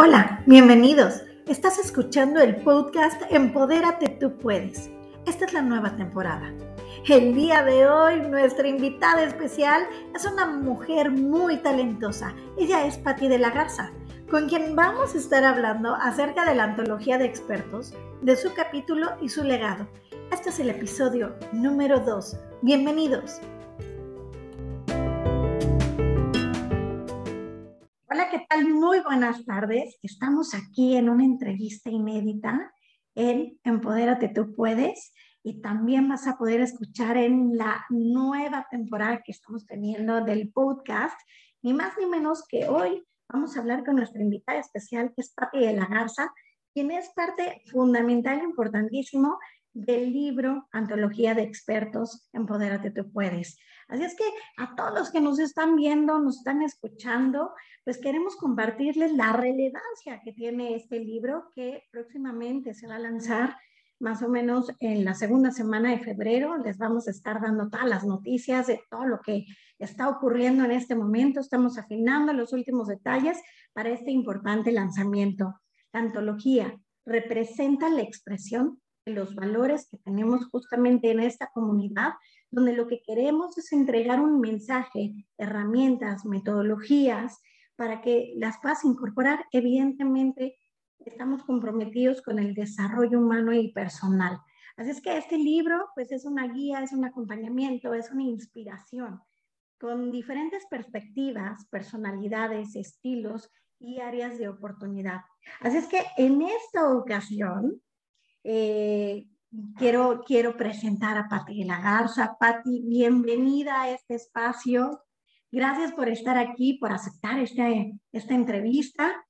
Hola, bienvenidos. Estás escuchando el podcast Empodérate tú puedes. Esta es la nueva temporada. El día de hoy nuestra invitada especial es una mujer muy talentosa. Ella es Patti de la Garza, con quien vamos a estar hablando acerca de la antología de expertos, de su capítulo y su legado. Este es el episodio número 2. Bienvenidos. Hola, ¿qué tal? Muy buenas tardes. Estamos aquí en una entrevista inédita en Empodérate tú puedes y también vas a poder escuchar en la nueva temporada que estamos teniendo del podcast, ni más ni menos que hoy vamos a hablar con nuestra invitada especial que es Pati de la Garza, quien es parte fundamental importantísimo del libro Antología de Expertos, Empodérate tú puedes. Así es que a todos los que nos están viendo, nos están escuchando, pues queremos compartirles la relevancia que tiene este libro que próximamente se va a lanzar más o menos en la segunda semana de febrero. Les vamos a estar dando todas las noticias de todo lo que está ocurriendo en este momento. Estamos afinando los últimos detalles para este importante lanzamiento. La antología representa la expresión los valores que tenemos justamente en esta comunidad donde lo que queremos es entregar un mensaje, herramientas, metodologías para que las puedas incorporar. Evidentemente, estamos comprometidos con el desarrollo humano y personal. Así es que este libro, pues es una guía, es un acompañamiento, es una inspiración con diferentes perspectivas, personalidades, estilos y áreas de oportunidad. Así es que en esta ocasión, eh, quiero, quiero presentar a Pati de la Garza. Bienvenida a este espacio. Gracias por estar aquí, por aceptar este, esta entrevista.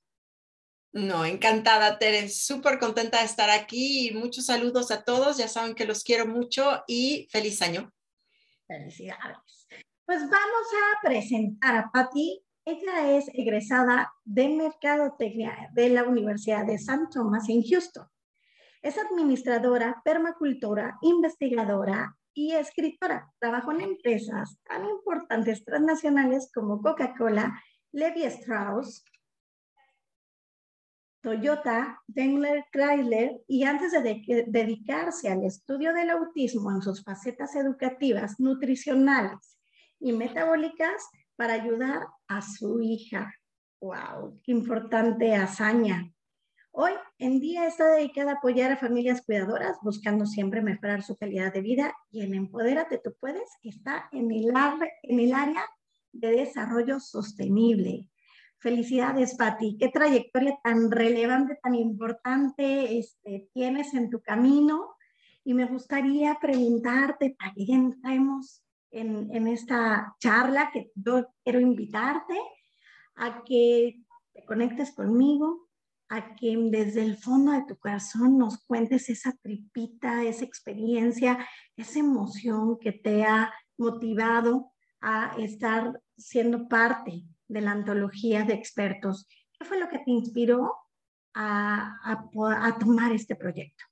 No, encantada, Tere, súper contenta de estar aquí y muchos saludos a todos. Ya saben que los quiero mucho y feliz año. Felicidades. Pues vamos a presentar a Patti. Ella es egresada de Mercadotecnia de la Universidad de San Tomás en Houston. Es administradora, permacultora, investigadora y escritora. Trabajó en empresas tan importantes transnacionales como Coca-Cola, Levi Strauss, Toyota, Daimler Chrysler y antes de dedicarse al estudio del autismo en sus facetas educativas, nutricionales y metabólicas para ayudar a su hija. ¡Wow! ¡Qué importante hazaña! Hoy en día está dedicada a apoyar a familias cuidadoras, buscando siempre mejorar su calidad de vida y en Empodérate Tú Puedes está en el, en el área de desarrollo sostenible. Felicidades, Patti. Qué trayectoria tan relevante, tan importante este, tienes en tu camino. Y me gustaría preguntarte, para que entremos en, en esta charla, que yo quiero invitarte a que te conectes conmigo, a que desde el fondo de tu corazón nos cuentes esa tripita, esa experiencia, esa emoción que te ha motivado a estar siendo parte de la antología de expertos. ¿Qué fue lo que te inspiró a, a, tomar este proyecto?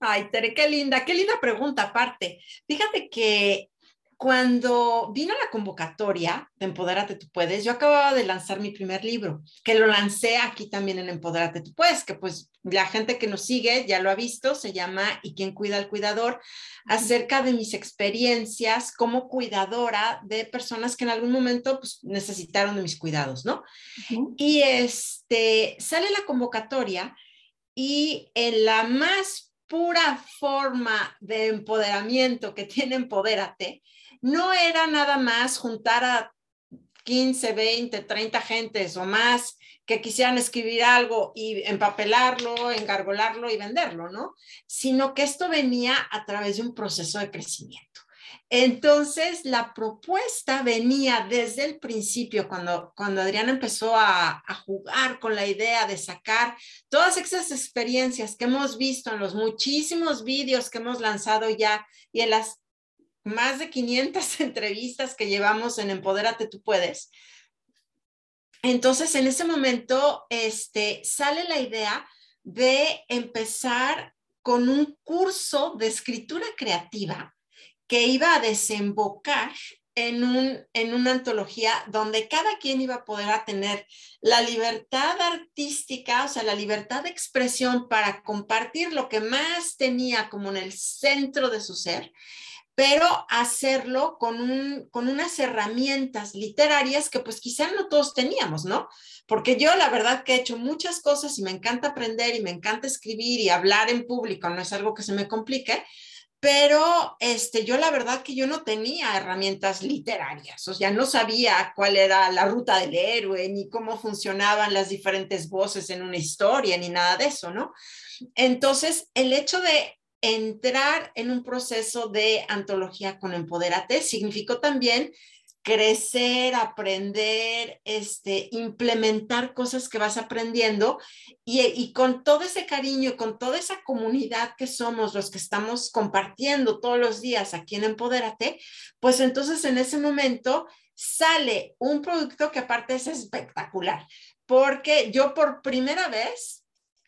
Ay, Tere, qué linda, qué linda pregunta aparte. Fíjate que cuando vino la convocatoria de Empodérate tú puedes, yo acababa de lanzar mi primer libro, que lo lancé aquí también en Empodérate tú puedes, que pues la gente que nos sigue ya lo ha visto, se llama ¿Y quién cuida al cuidador? acerca de mis experiencias como cuidadora de personas que en algún momento pues, necesitaron de mis cuidados, ¿no? Y este, sale la convocatoria y en la más pura forma de empoderamiento que tiene Empodérate, no era nada más juntar a 15, 20, 30 gentes o más que quisieran escribir algo y empapelarlo, engargolarlo y venderlo, ¿no? Sino que esto venía a través de un proceso de crecimiento. Entonces, la propuesta venía desde el principio, cuando, cuando Adriana empezó a, a, jugar con la idea de sacar todas esas experiencias que hemos visto en los muchísimos vídeos que hemos lanzado ya y en las más de 500 entrevistas que llevamos en Empodérate Tú Puedes. Entonces, en ese momento, este, sale la idea de empezar con un curso de escritura creativa que iba a desembocar en, un, en una antología donde cada quien iba a poder tener la libertad artística, o sea, la libertad de expresión para compartir lo que más tenía como en el centro de su ser, pero hacerlo con, un, con unas herramientas literarias que pues quizá no todos teníamos, ¿no? Porque yo la verdad que he hecho muchas cosas y me encanta aprender y me encanta escribir y hablar en público, no es algo que se me complique, pero este, yo la verdad que yo no tenía herramientas literarias, o sea, no sabía cuál era la ruta del héroe, ni cómo funcionaban las diferentes voces en una historia, ni nada de eso, ¿no? Entonces, el hecho de entrar en un proceso de antología con Empodérate significó también crecer, aprender, este, implementar cosas que vas aprendiendo y, y, con todo ese cariño y con toda esa comunidad que somos los que estamos compartiendo todos los días aquí en Empodérate, pues entonces en ese momento sale un producto que aparte es espectacular, porque yo por primera vez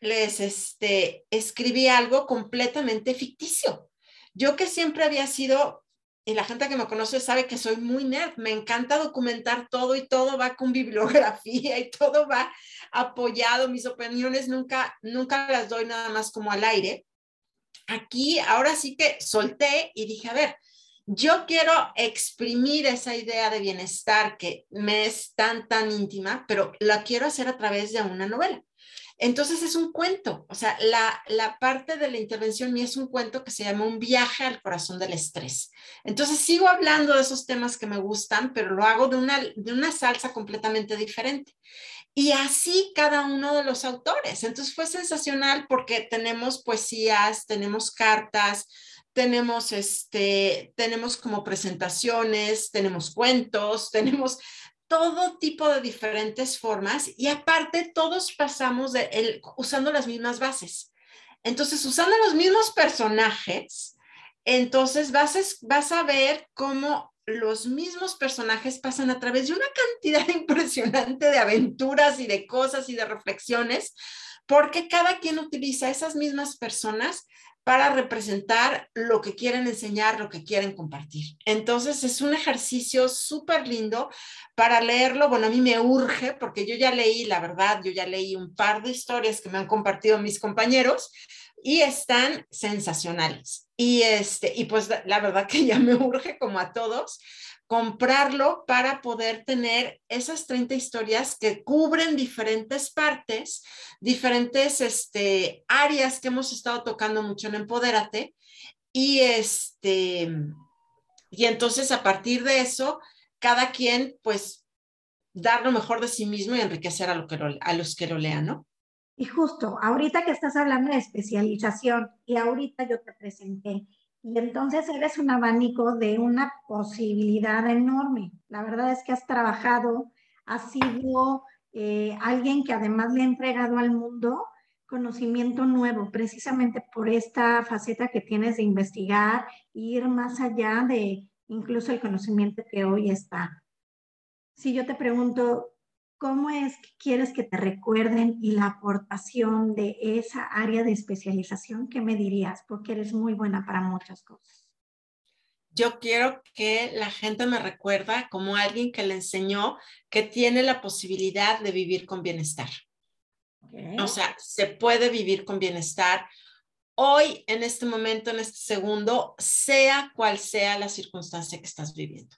les este, escribí algo completamente ficticio. Yo que siempre había sido y la gente que me conoce sabe que soy muy nerd, me encanta documentar todo y todo va con bibliografía y todo va apoyado, mis opiniones nunca, nunca las doy nada más como al aire. Aquí ahora sí que solté y dije, a ver, yo quiero exprimir esa idea de bienestar que me es tan, tan íntima, pero la quiero hacer a través de una novela. Entonces es un cuento, o sea, la, parte de la intervención mía es un cuento que se llama Un viaje al corazón del estrés. Entonces sigo hablando de esos temas que me gustan, pero lo hago de una, de una salsa completamente diferente. Y así cada uno de los autores. Entonces fue sensacional porque tenemos poesías, tenemos cartas, tenemos este, tenemos como presentaciones, tenemos cuentos, tenemos todo tipo de diferentes formas y aparte todos pasamos de el, usando las mismas bases. Entonces, usando los mismos personajes, entonces vas a, vas a ver cómo los mismos personajes pasan a través de una cantidad impresionante de aventuras y de cosas y de reflexiones, porque cada quien utiliza esas mismas personas para representar lo que quieren enseñar, lo que quieren compartir. Entonces es un ejercicio súper lindo para leerlo. Bueno, a mí me urge porque yo ya leí, la verdad, yo ya leí un par de historias que me han compartido mis compañeros y están sensacionales. Y, este, y pues la verdad que ya me urge como a todos comprarlo para poder tener esas 30 historias que cubren diferentes partes, diferentes este, áreas que hemos estado tocando mucho en Empodérate. Y, este, y entonces a partir de eso, cada quien pues dar lo mejor de sí mismo y enriquecer a, lo que a los que lo lean, ¿no? Y justo, ahorita que estás hablando de especialización y ahorita yo te presenté y entonces eres un abanico de una posibilidad enorme. La verdad es que has trabajado, has sido eh, alguien que además le ha entregado al mundo conocimiento nuevo, precisamente por esta faceta que tienes de investigar ir más allá de incluso el conocimiento que hoy está. Si yo te pregunto, ¿Cómo es que quieres que te recuerden y la aportación de esa área de especialización? ¿Qué me dirías? Porque eres muy buena para muchas cosas. Yo quiero que la gente me recuerda como alguien que le enseñó que tiene la posibilidad de vivir con bienestar. O sea, se puede vivir con bienestar hoy, en este momento, en este segundo, sea cual sea la circunstancia que estás viviendo.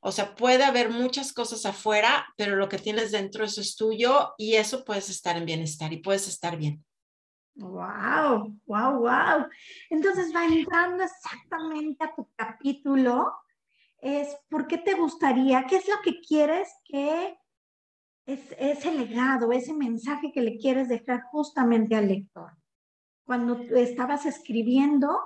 O sea, puede haber muchas cosas afuera, pero lo que tienes dentro, eso es tuyo y eso puedes estar en bienestar y puedes estar bien. Wow, wow, wow. Entonces va entrando exactamente a tu capítulo. Es por qué te gustaría, qué es lo que quieres que es ese legado, ese mensaje que le quieres dejar justamente al lector. Cuando estabas escribiendo,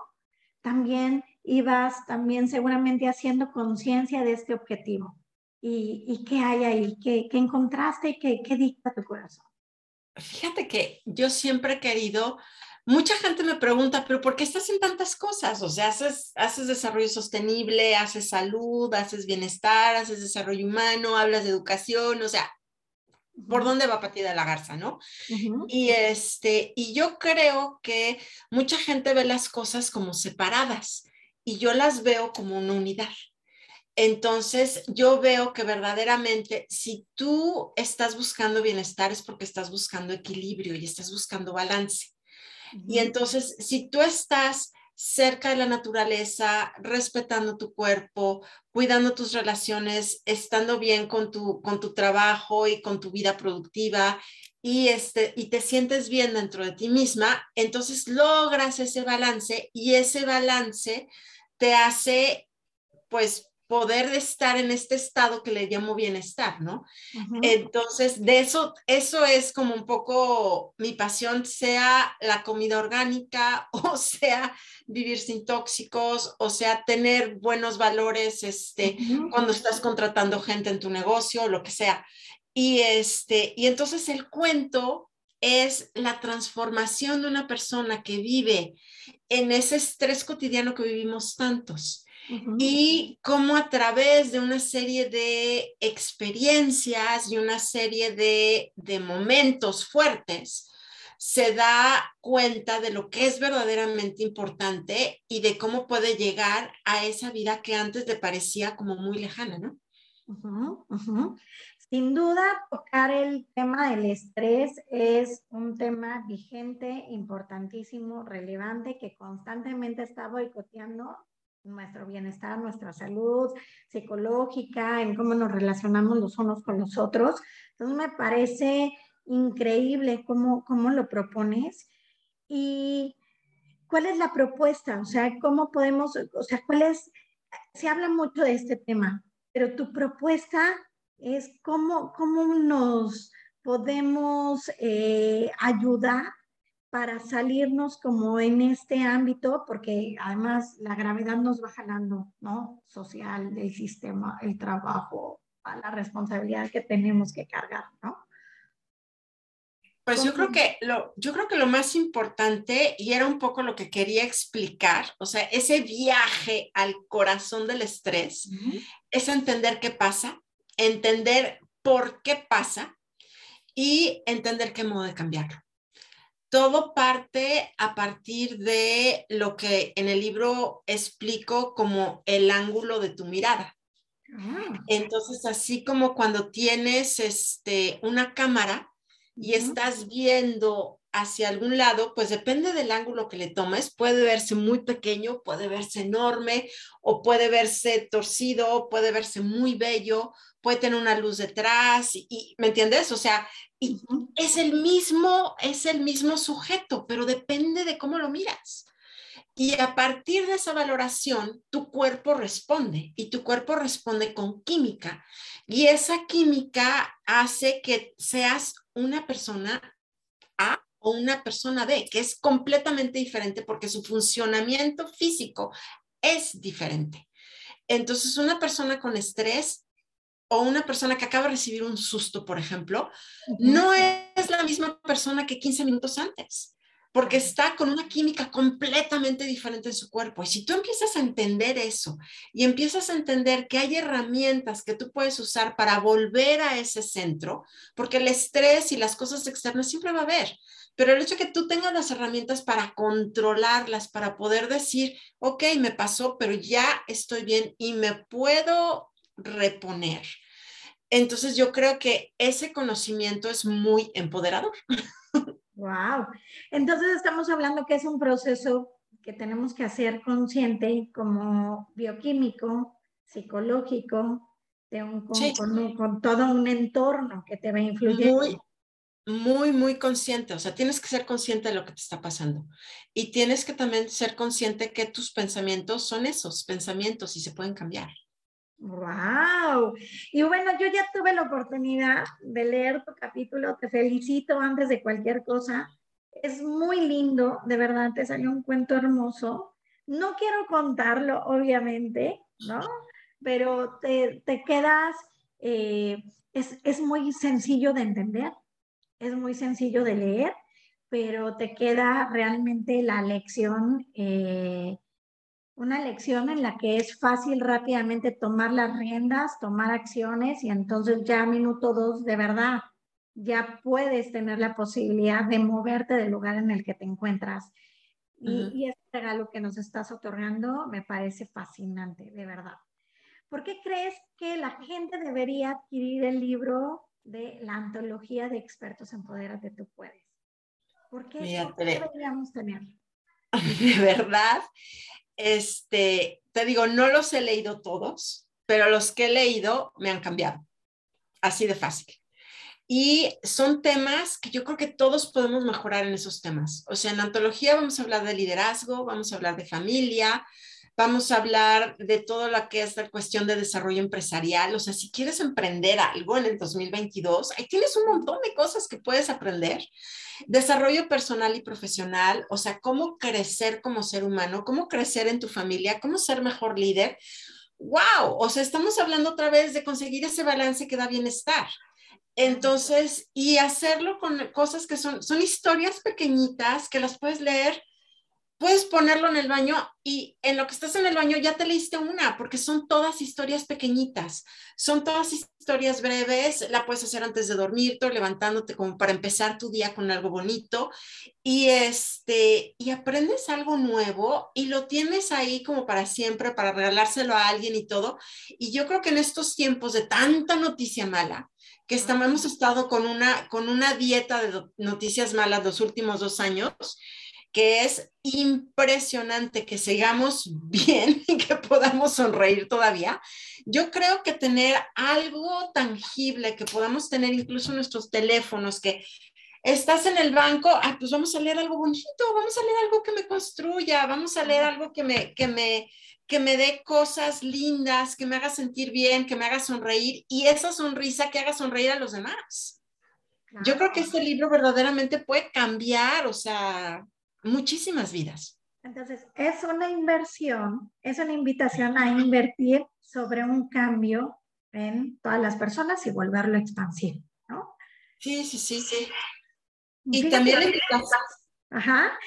también ibas también seguramente haciendo conciencia de este objetivo. ¿Y, y qué hay ahí? ¿Qué, qué encontraste y qué, qué dicta tu corazón? Fíjate que yo siempre he querido, mucha gente me pregunta, pero ¿por qué estás en tantas cosas? O sea, haces, haces desarrollo sostenible, haces salud, haces bienestar, haces desarrollo humano, hablas de educación, o sea, por dónde va Patida la Garza, ¿no? Y este, y yo creo que mucha gente ve las cosas como separadas y yo las veo como una unidad. Entonces, yo veo que verdaderamente si tú estás buscando bienestar es porque estás buscando equilibrio y estás buscando balance. Y entonces, si tú estás cerca de la naturaleza, respetando tu cuerpo, cuidando tus relaciones, estando bien con tu, con tu trabajo y con tu vida productiva y, este, y te sientes bien dentro de ti misma, entonces logras ese balance y ese balance te hace pues poder estar en este estado que le llamo bienestar, ¿no? Entonces, de eso, eso es como un poco mi pasión, sea la comida orgánica, o sea vivir sin tóxicos, o sea tener buenos valores, este, cuando estás contratando gente en tu negocio, lo que sea. Y este, y entonces el cuento es la transformación de una persona que vive en ese estrés cotidiano que vivimos tantos y cómo a través de una serie de experiencias y una serie de, de momentos fuertes, se da cuenta de lo que es verdaderamente importante y de cómo puede llegar a esa vida que antes le parecía como muy lejana, ¿no? Sin duda, tocar el tema del estrés es un tema vigente, importantísimo, relevante, que constantemente está boicoteando nuestro bienestar, nuestra salud psicológica, en cómo nos relacionamos los unos con los otros. Entonces me parece increíble cómo, cómo lo propones y cuál es la propuesta, o sea, cómo podemos, o sea, cuál es, se habla mucho de este tema, pero tu propuesta es cómo, cómo nos podemos eh, ayudar para salirnos como en este ámbito, porque además la gravedad nos va jalando, ¿no? Social, del sistema, el trabajo, a la responsabilidad que tenemos que cargar, ¿no? Pues yo creo que lo, yo creo que lo más importante, y era un poco lo que quería explicar, o sea, ese viaje al corazón del estrés, es entender qué pasa, entender por qué pasa y entender qué modo de cambiarlo todo parte a partir de lo que en el libro explico como el ángulo de tu mirada. Ah. Entonces, así como cuando tienes este, una cámara y estás viendo hacia algún lado, pues depende del ángulo que le tomes, puede verse muy pequeño, puede verse enorme o puede verse torcido, puede verse muy bello, puede tener una luz detrás y, ¿me entiendes? O sea, y es el mismo, es el mismo sujeto, pero depende de cómo lo miras. Y a partir de esa valoración, tu cuerpo responde y tu cuerpo responde con química. Y esa química hace que seas una persona A o una persona B, que es completamente diferente porque su funcionamiento físico es diferente. Entonces, una persona con estrés o una persona que acaba de recibir un susto, por ejemplo, no es la misma persona que 15 minutos antes, porque está con una química completamente diferente en su cuerpo. Y si tú empiezas a entender eso y empiezas a entender que hay herramientas que tú puedes usar para volver a ese centro, porque el estrés y las cosas externas siempre va a haber, pero el hecho de que tú tengas las herramientas para controlarlas, para poder decir, ok, me pasó, pero ya estoy bien y me puedo reponer. Entonces yo creo que ese conocimiento es muy empoderador. Wow. Entonces estamos hablando que es un proceso que tenemos que hacer consciente como bioquímico, psicológico, de un, con, todo un entorno que te va a influir. Muy, muy, muy consciente. O sea, tienes que ser consciente de lo que te está pasando. Y tienes que también ser consciente que tus pensamientos son esos pensamientos y se pueden cambiar. ¡Wow! Y bueno, yo ya tuve la oportunidad de leer tu capítulo, te felicito antes de cualquier cosa. Es muy lindo, de verdad, te salió un cuento hermoso. No quiero contarlo, obviamente, ¿no? Pero te, quedas, eh, es, muy sencillo de entender, es muy sencillo de leer, pero te queda realmente la lección. Eh, una lección en la que es fácil rápidamente tomar las riendas, tomar acciones y entonces ya minuto dos, de verdad, ya puedes tener la posibilidad de moverte del lugar en el que te encuentras. Y, este regalo que nos estás otorgando me parece fascinante, de verdad. ¿por qué crees que la gente debería adquirir el libro de la antología de expertos Empodérate Tú Puedes? ¿Por qué, deberíamos tenerlo? De verdad, este, te digo, no los he leído todos, pero los que he leído me han cambiado. Así de fácil. Y son temas que yo creo que todos podemos mejorar en esos temas. O sea, en antología vamos a hablar de liderazgo, vamos a hablar de familia, vamos a hablar de todo lo que es la cuestión de desarrollo empresarial. O sea, si quieres emprender algo en el 2022, ahí tienes un montón de cosas que puedes aprender. Desarrollo personal y profesional, o sea, cómo crecer como ser humano, cómo crecer en tu familia, cómo ser mejor líder. ¡Wow! O sea, estamos hablando otra vez de conseguir ese balance que da bienestar. Entonces, y hacerlo con cosas que son, son historias pequeñitas que las puedes leer puedes ponerlo en el baño y en lo que estás en el baño ya te leíste una, porque son todas historias pequeñitas, son todas historias breves, la puedes hacer antes de dormirte, levantándote como para empezar tu día con algo bonito y este y aprendes algo nuevo y lo tienes ahí como para siempre para regalárselo a alguien y todo. Y yo creo que en estos tiempos de tanta noticia mala, que estamos, hemos estado con una, con una dieta de noticias malas los últimos dos años, que es impresionante que sigamos bien y que podamos sonreír todavía. Yo creo que tener algo tangible que podamos tener incluso nuestros teléfonos, que estás en el banco, ah, pues vamos a leer algo bonito, vamos a leer algo que me construya, vamos a leer algo que me, que me, que me dé cosas lindas, que me haga sentir bien, que me haga sonreír y esa sonrisa que haga sonreír a los demás. Yo creo que este libro verdaderamente puede cambiar, o sea, muchísimas vidas. Entonces, es una inversión, es una invitación a invertir sobre un cambio en todas las personas y volverlo expansivo, ¿no? Sí, sí, sí, sí. Y también la invitación. Ajá.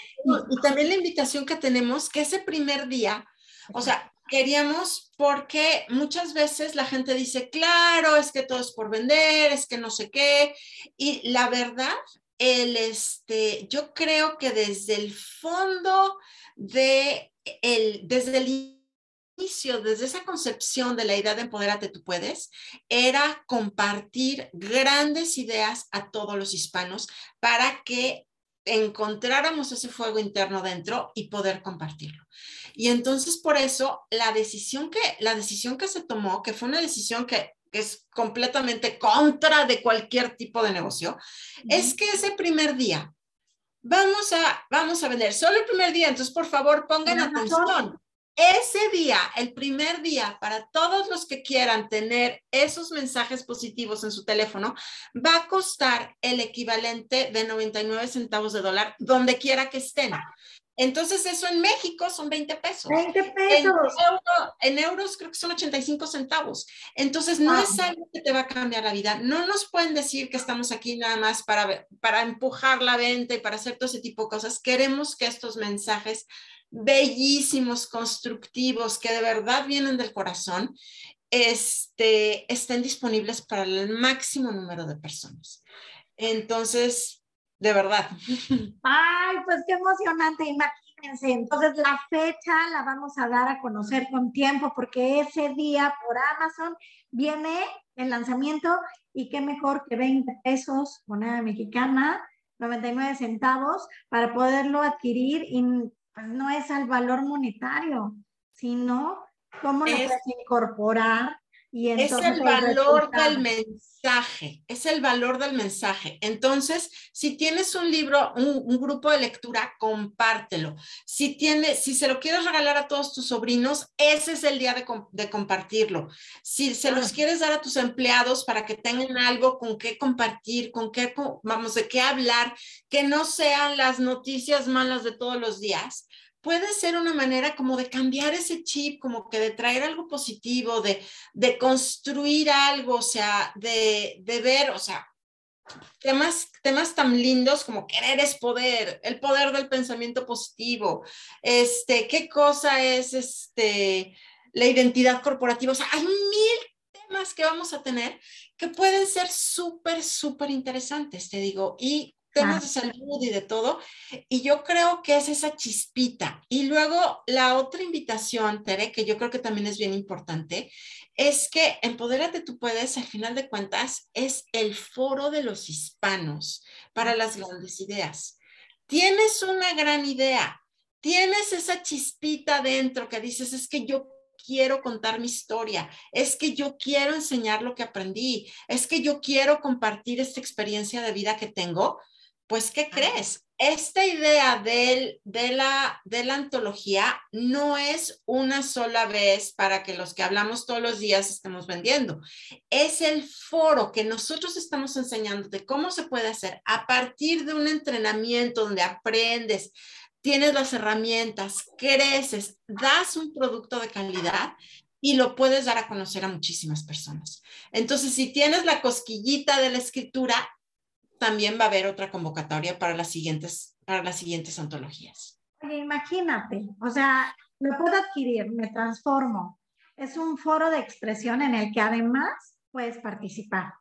Y, también la invitación que tenemos, que ese primer día, o sea, queríamos porque muchas veces la gente dice, claro, es que todo es por vender, es que no sé qué. Y la verdad el, este, yo creo que desde el fondo de el, desde el inicio, desde esa concepción de la idea de empoderarte tú puedes, era compartir grandes ideas a todos los hispanos para que encontráramos ese fuego interno dentro y poder compartirlo. Y entonces por eso la decisión que la decisión que se tomó, que fue una decisión que que es completamente contra de cualquier tipo de negocio, es que ese primer día vamos a, vamos a vender solo el primer día, entonces por favor pongan atención. Ese día, el primer día, para todos los que quieran tener esos mensajes positivos en su teléfono, va a costar el equivalente de 99 centavos de dólar donde quiera que estén. Entonces, eso en México son 20 pesos. 20 pesos. En, euros creo que son 85 centavos. Entonces, no es algo que te va a cambiar la vida. No nos pueden decir que estamos aquí nada más para, para empujar la venta y para hacer todo ese tipo de cosas. Queremos que estos mensajes bellísimos, constructivos, que de verdad vienen del corazón, este, estén disponibles para el máximo número de personas. Entonces, de verdad. Ay, pues qué emocionante, imagínense. Entonces la fecha la vamos a dar a conocer con tiempo porque ese día por Amazon viene el lanzamiento y qué mejor que 20 pesos, moneda mexicana, 99 centavos para poderlo adquirir y pues no es al valor monetario, sino cómo lo puedes incorporar es el valor del mensaje, es el valor del mensaje. Entonces, si tienes un libro, un, grupo de lectura, compártelo. Si, tienes, si se lo quieres regalar a todos tus sobrinos, ese es el día de, compartirlo. Si se los quieres dar a tus empleados para que tengan algo con qué compartir, con qué, vamos, de qué hablar, que no sean las noticias malas de todos los días, puede ser una manera como de cambiar ese chip, como que de traer algo positivo, de, de construir algo, o sea, de, de ver, o sea, temas, temas tan lindos como querer es poder, el poder del pensamiento positivo, este, qué cosa es este, la identidad corporativa, o sea, hay mil temas que vamos a tener que pueden ser súper, súper interesantes, te digo, y temas de salud y de todo. Y yo creo que es esa chispita. Y luego la otra invitación, Tere, que yo creo que también es bien importante, es que Empodérate tú puedes, al final de cuentas, es el foro de los hispanos para las grandes ideas. Tienes una gran idea, tienes esa chispita dentro que dices, es que yo quiero contar mi historia, es que yo quiero enseñar lo que aprendí, es que yo quiero compartir esta experiencia de vida que tengo, pues ¿qué crees? Esta idea de, la, de la antología no es una sola vez para que los que hablamos todos los días estemos vendiendo. Es el foro que nosotros estamos enseñando de cómo se puede hacer a partir de un entrenamiento donde aprendes, tienes las herramientas, creces, das un producto de calidad y lo puedes dar a conocer a muchísimas personas. Entonces, si tienes la cosquillita de la escritura, también va a haber otra convocatoria para las siguientes, para las siguientes antologías. Imagínate, o sea, lo puedo adquirir, me transformo. Es un foro de expresión en el que además puedes participar.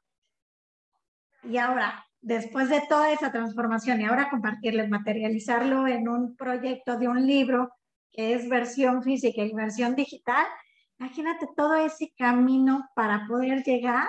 Y ahora, después de toda esa transformación y ahora compartirles, materializarlo en un proyecto de un libro que es versión física y versión digital, imagínate todo ese camino para poder llegar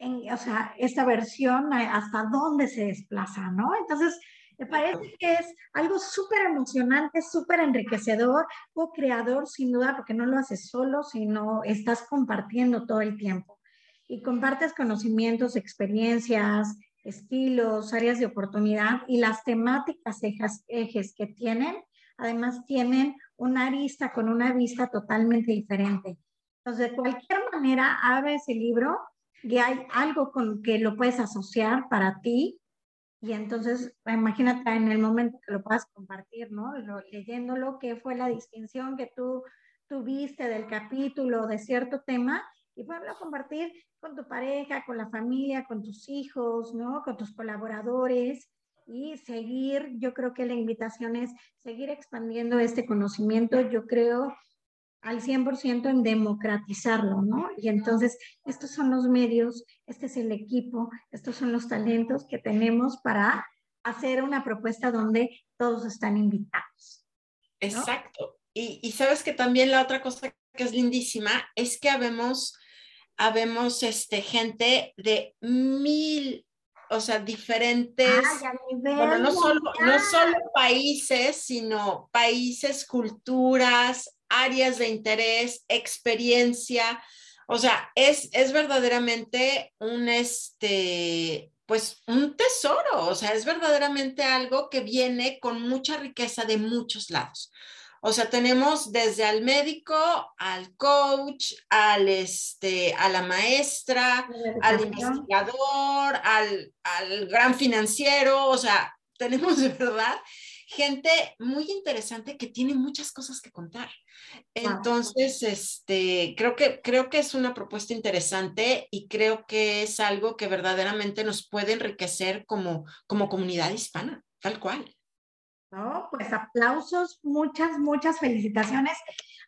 o sea, esta versión, eh, hasta dónde se desplaza, ¿no? Entonces, me parece que es algo súper emocionante, súper enriquecedor, co-creador sin duda, porque no lo haces solo, sino estás compartiendo todo el tiempo. Y compartes conocimientos, experiencias, estilos, áreas de oportunidad y las temáticas ejes, ejes que tienen, además tienen una arista con una vista totalmente diferente. Entonces, de cualquier manera, abre ese libro y hay algo con que lo puedes asociar para ti y entonces imagínate en el momento que lo puedas compartir, ¿no? leyéndolo, qué fue la distinción que tú tuviste del capítulo de cierto tema y poderlo compartir con tu pareja, con la familia, con tus hijos, ¿no? Con tus colaboradores y seguir, yo creo que la invitación es seguir expandiendo este conocimiento. Yo creo al 100% en democratizarlo, ¿no? Y entonces, estos son los medios, este es el equipo, estos son los talentos que tenemos para hacer una propuesta donde todos están invitados. Exacto. Y, sabes que también la otra cosa que es lindísima es que habemos, habemos este, gente de mil, o sea, diferentes, bueno, no solo, no solo países, sino países, culturas, áreas de interés, experiencia. O sea, es, es verdaderamente un, este, pues un tesoro, o sea, es verdaderamente algo que viene con mucha riqueza de muchos lados. O sea, tenemos desde al médico, al coach, al este, a la maestra, al investigador, al, al gran financiero, o sea, tenemos de verdad gente muy interesante que tiene muchas cosas que contar. Entonces, este, creo que, creo que es una propuesta interesante y creo que es algo que verdaderamente nos puede enriquecer como, como comunidad hispana, tal cual. No, pues aplausos, muchas, muchas felicitaciones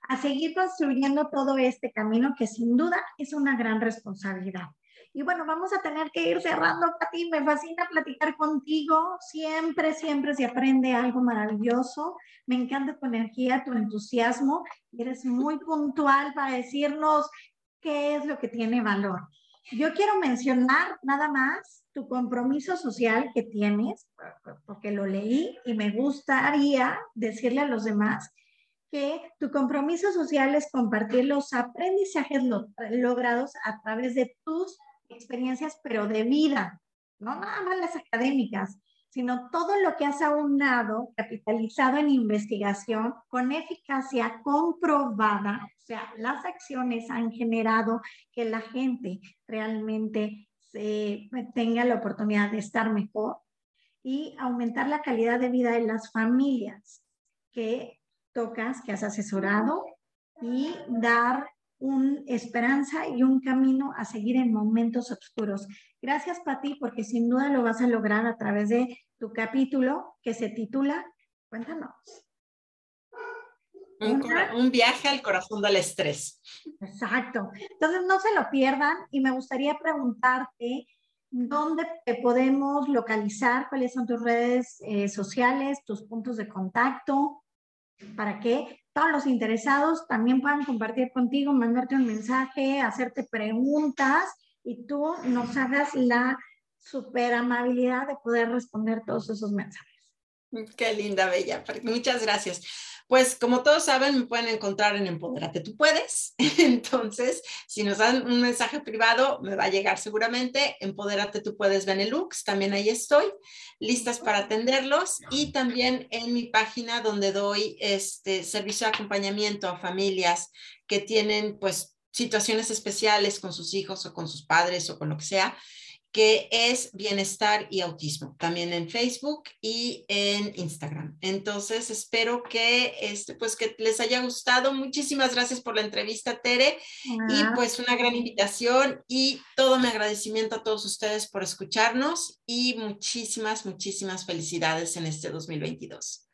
a seguir construyendo todo este camino que sin duda es una gran responsabilidad. Y bueno, vamos a tener que ir cerrando, Pati. Me fascina platicar contigo. Siempre, siempre se aprende algo maravilloso. Me encanta tu energía, tu entusiasmo. Eres muy puntual para decirnos qué es lo que tiene valor. Yo quiero mencionar nada más tu compromiso social que tienes, porque lo leí y me gustaría decirle a los demás que tu compromiso social es compartir los aprendizajes logrados a través de tus experiencias, pero de vida, no nada más las académicas, sino todo lo que has aunado, capitalizado en investigación con eficacia comprobada, o sea, las acciones han generado que la gente realmente se, tenga la oportunidad de estar mejor y aumentar la calidad de vida de las familias que tocas, que has asesorado y dar una esperanza y un camino a seguir en momentos oscuros. Gracias, Pati, porque sin duda lo vas a lograr a través de tu capítulo que se titula, cuéntanos. Un, viaje al corazón del estrés. Exacto. Entonces, no se lo pierdan y me gustaría preguntarte, ¿dónde te podemos localizar? ¿Cuáles son tus redes eh, sociales, tus puntos de contacto? Para que todos los interesados también puedan compartir contigo, mandarte un mensaje, hacerte preguntas y tú nos hagas la super amabilidad de poder responder todos esos mensajes. Qué linda, Bella. Muchas gracias. Pues como todos saben, me pueden encontrar en Empodérate Tú Puedes. Entonces, si nos dan un mensaje privado, me va a llegar seguramente. Empodérate Tú Puedes Benelux, también ahí estoy, listas para atenderlos. Y también en mi página donde doy este servicio de acompañamiento a familias que tienen pues situaciones especiales con sus hijos o con sus padres o con lo que sea que es bienestar y autismo, también en Facebook y en Instagram. Entonces, espero que, este, pues, que les haya gustado. Muchísimas gracias por la entrevista, Tere, y ah. pues una gran invitación y todo mi agradecimiento a todos ustedes por escucharnos y muchísimas, muchísimas felicidades en este 2022.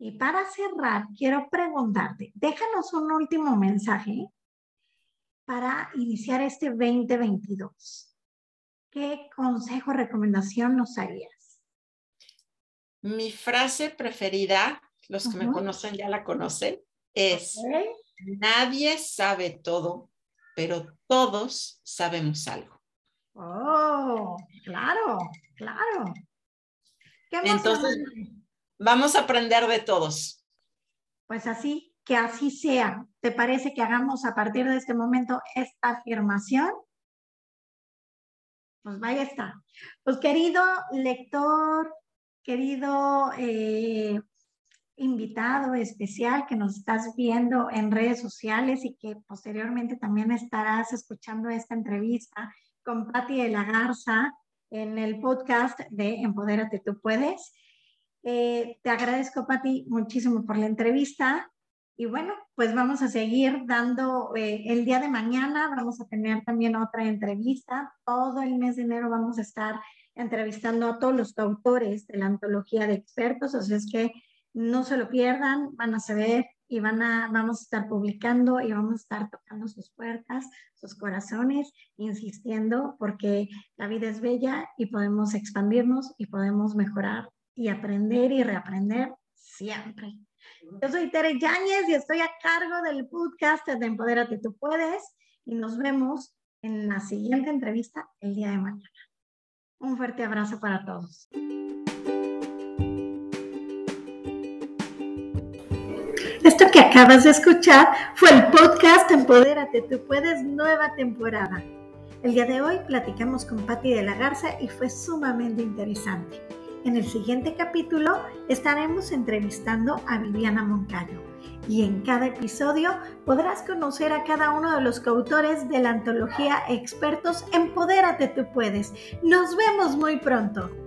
Y para cerrar, quiero preguntarte, déjanos un último mensaje para iniciar este 2022. ¿Qué consejo o recomendación nos harías? Mi frase preferida, los que me conocen ya la conocen, es, nadie sabe todo, pero todos sabemos algo. Oh, claro, claro. Entonces, vamos a aprender de todos. Pues así, que así sea. ¿Te parece que hagamos a partir de este momento esta afirmación? Pues vaya está. Pues querido lector, querido eh, invitado especial que nos estás viendo en redes sociales y que posteriormente también estarás escuchando esta entrevista con Patti de la Garza en el podcast de Empodérate Tú Puedes. Eh, te agradezco, Patti, muchísimo por la entrevista. Y bueno, pues vamos a seguir dando, eh, el día de mañana vamos a tener también otra entrevista. Todo el mes de enero vamos a estar entrevistando a todos los autores de la antología de expertos, así es que no se lo pierdan, van a saber y van a, vamos a estar publicando y vamos a estar tocando sus puertas, sus corazones, insistiendo porque la vida es bella y podemos expandirnos y podemos mejorar y aprender y reaprender siempre. Yo soy Tere Yáñez y estoy a cargo del podcast de Empodérate Tú Puedes y nos vemos en la siguiente entrevista el día de mañana. Un fuerte abrazo para todos. Esto que acabas de escuchar fue el podcast Empodérate Tú Puedes nueva temporada. El día de hoy platicamos con Patti de la Garza y fue sumamente interesante. En el siguiente capítulo estaremos entrevistando a Viviana Moncayo y en cada episodio podrás conocer a cada uno de los coautores de la antología Expertos Empodérate tú puedes. Nos vemos muy pronto.